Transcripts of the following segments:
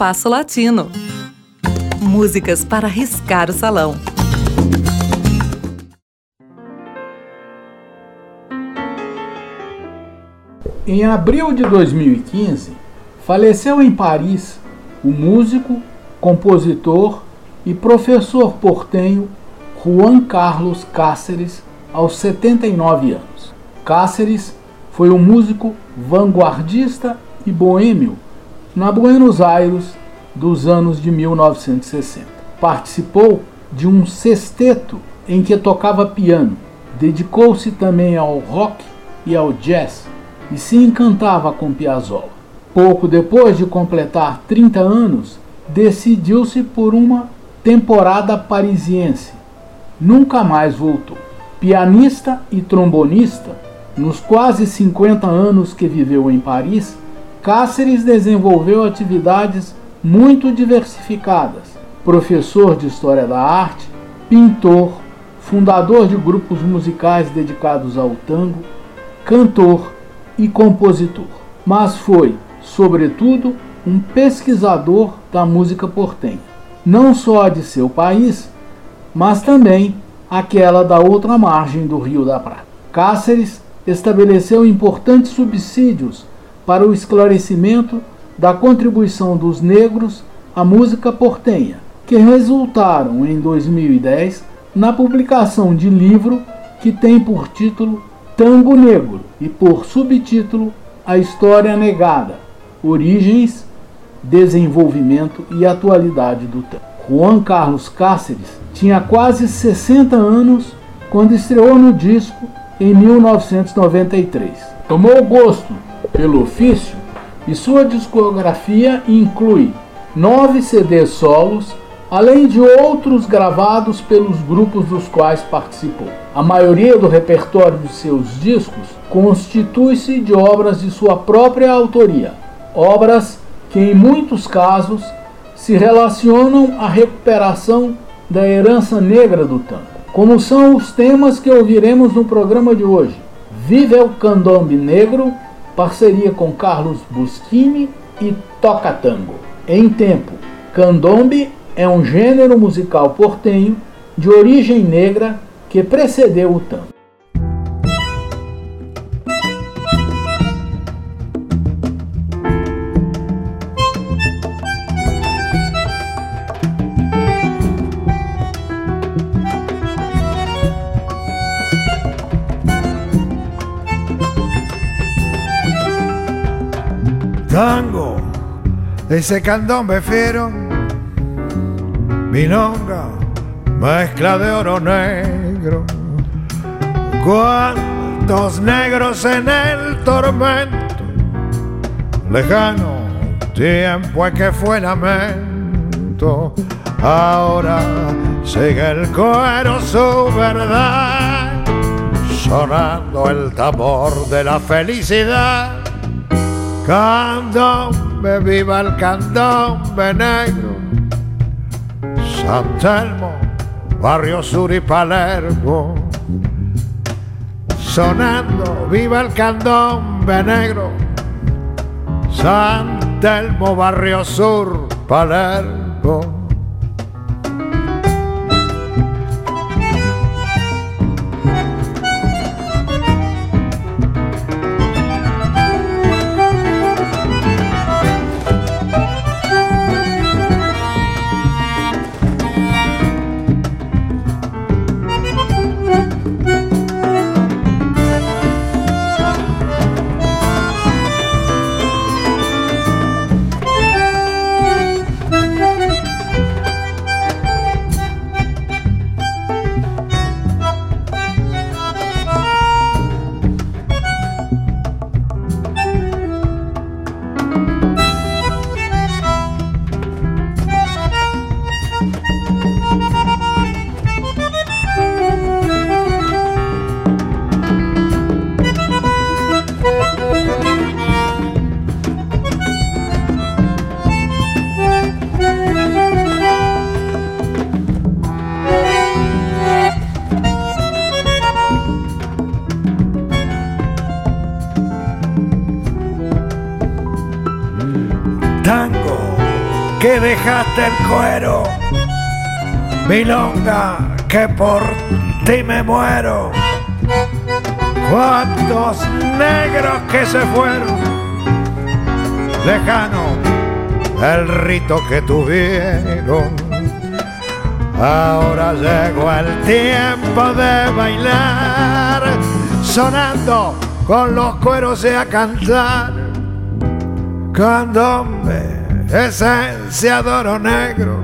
Espaço Latino. Músicas para riscar o salão. Em abril de 2015, faleceu em Paris o músico, compositor e professor portenho Juan Carlos Cáceres, aos 79 anos. Cáceres foi um músico vanguardista e boêmio na Buenos Aires dos anos de 1960. Participou de um sexteto em que tocava piano. Dedicou-se também ao rock e ao jazz e se encantava com Piazzolla. Pouco depois de completar 30 anos, decidiu-se por uma temporada parisiense. Nunca mais voltou. Pianista e trombonista, nos quase 50 anos que viveu em Paris, Cáceres desenvolveu atividades muito diversificadas. Professor de História da Arte, pintor, fundador de grupos musicais dedicados ao tango, cantor e compositor. Mas foi, sobretudo, um pesquisador da música portenha, não só de seu país, mas também aquela da outra margem do Rio da Prata. Cáceres estabeleceu importantes subsídios para o esclarecimento da contribuição dos negros à música portenha, que resultaram em 2010 na publicação de livro que tem por título Tango Negro e por subtítulo A História Negada: Origens, Desenvolvimento e Atualidade do Tango. Juan Carlos Cáceres tinha quase 60 anos quando estreou no disco em 1993. Tomou gosto pelo ofício e sua discografia inclui nove CDs solos, além de outros gravados pelos grupos dos quais participou. A maioria do repertório de seus discos constitui-se de obras de sua própria autoria, obras que em muitos casos se relacionam à recuperação da herança negra do tango, como são os temas que ouviremos no programa de hoje. Vive o Candombe Negro, parceria com Carlos Buschini e Toca Tango. Em tempo, candombe é um gênero musical portenho de origem negra que precedeu o tango. tango, ese candombe fiero, milonga, mezcla de oro negro. Cuántos negros en el tormento, lejano tiempo en que fue lamento, ahora sigue el cuero su verdad, sonando el tambor de la felicidad Candombe, viva el candombe negro. San Telmo, Barrio Sur y Palermo. Sonando, viva el candombe negro. San Telmo, Barrio Sur, Palermo. Dejaste el cuero, milonga que por ti me muero. Cuántos negros que se fueron, lejano el rito que tuvieron. Ahora llegó el tiempo de bailar, sonando con los cueros y a cantar. Candombe, esencia de oro negro.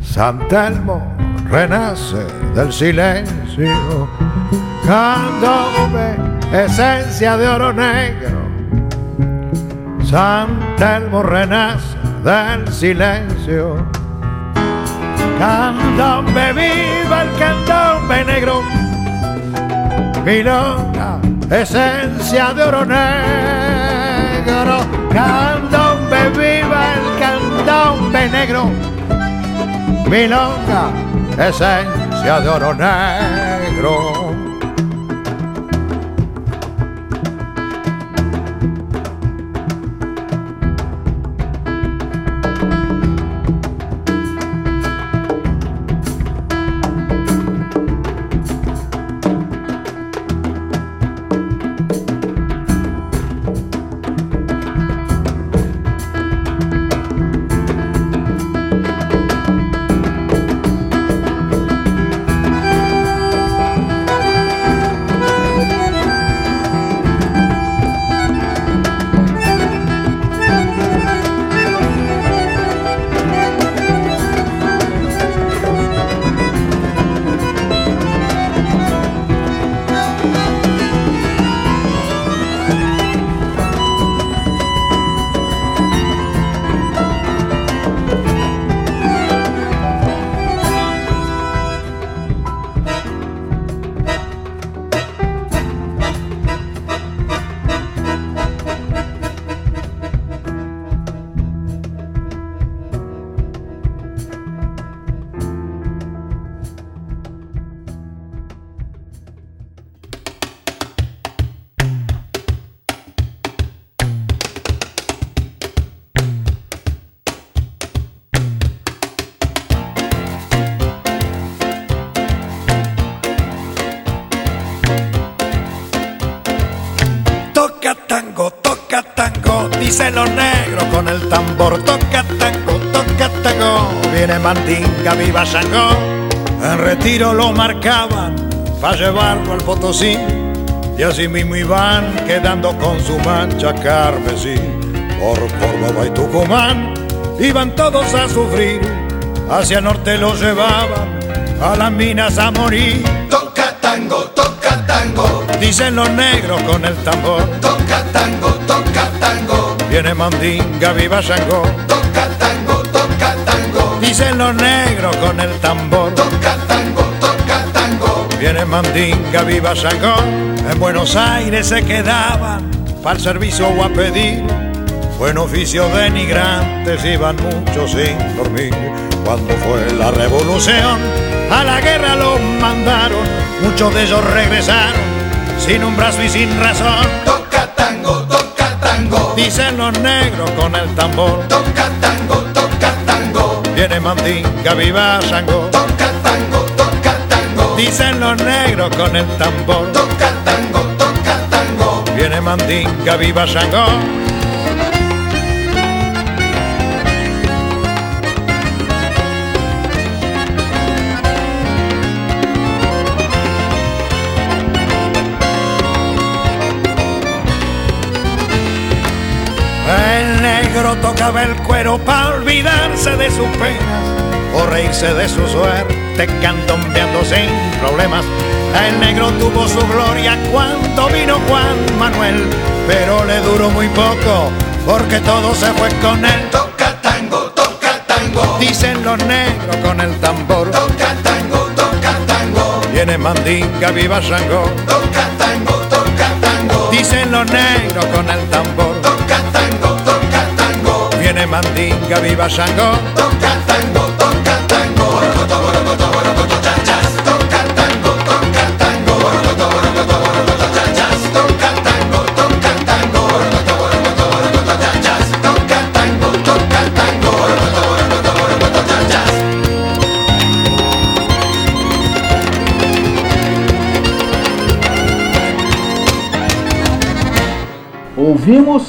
San Telmo renace del silencio. Candombe, esencia de oro negro. San Telmo renace del silencio. Candombe, viva el candombe negro. Milonga, esencia de oro negro. Candombe, viva el candombe negro. Milonga, esencia de oro negro. Dicen los negros con el tambor. Toca tango, toca tango, viene Mandinga, viva Shango. En retiro lo marcaban para llevarlo al Potosí. Y así mismo iban quedando con su mancha carmesí. Por Córdoba y Tucumán iban todos a sufrir. Hacia norte lo llevaban a las minas a morir. Toca tango, toca tango, Dicen los negros con el tambor. toca tango, tango, Viene Mandinga, viva Shango. toca tango, toca tango, Dicen los negros con el tambor. toca tango, toca tango, Viene Mandinga, viva Shango. En Buenos Aires se quedaban para el servicio o a pedir. Buen oficio denigrantes, iban muchos sin dormir. Cuando fue la revolución, a la guerra los mandaron. Muchos de ellos regresaron sin un brazo y sin razón. Tango, Dicen los negros con el tambor. toca tango, toca tango, Viene Mandinga, viva Shango. toca tango, toca tango, Dicen los negros con el tambor. toca tango, toca tango, Viene Mandinga, viva Shango. Negro tocaba el cuero para olvidarse de sus penas o reírse de su suerte candombeando sin problemas. El negro tuvo su gloria cuando vino Juan Manuel, pero le duró muy poco porque todo se fue con él. toca tango, toca tango, Dicen los negros con el tambor, toca tango, toca tango, viene Mandinga, viva Shango. toca tango, toca tango, Dicen los negros con el tambor, toca tango, viene Mandinga, viva Shango. Toca tango, toca tango, borocoto, borocoto, borocoto, chachas. Toca tango, toca tango, borocoto, borocoto, borocoto, chachas. Toca tango, toca tango, borocoto, borocoto, borocoto, chachas. Toca tango, toca tango, borocoto, borocoto, borocoto, chachas. Ouvimos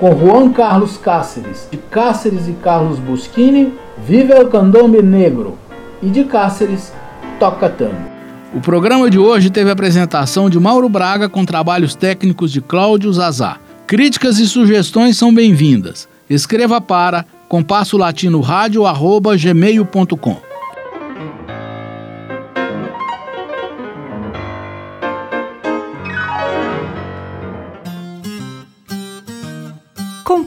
com Juan Carlos Cáceres, de Cáceres e Carlos Buschini, Vive el Candombe Negro, e de Cáceres, Toca Tango. O programa de hoje teve a apresentação de Mauro Braga com trabalhos técnicos de Cláudio Zazá. Críticas e sugestões são bem-vindas. Escreva para compasso latino rádio arroba gmail.com.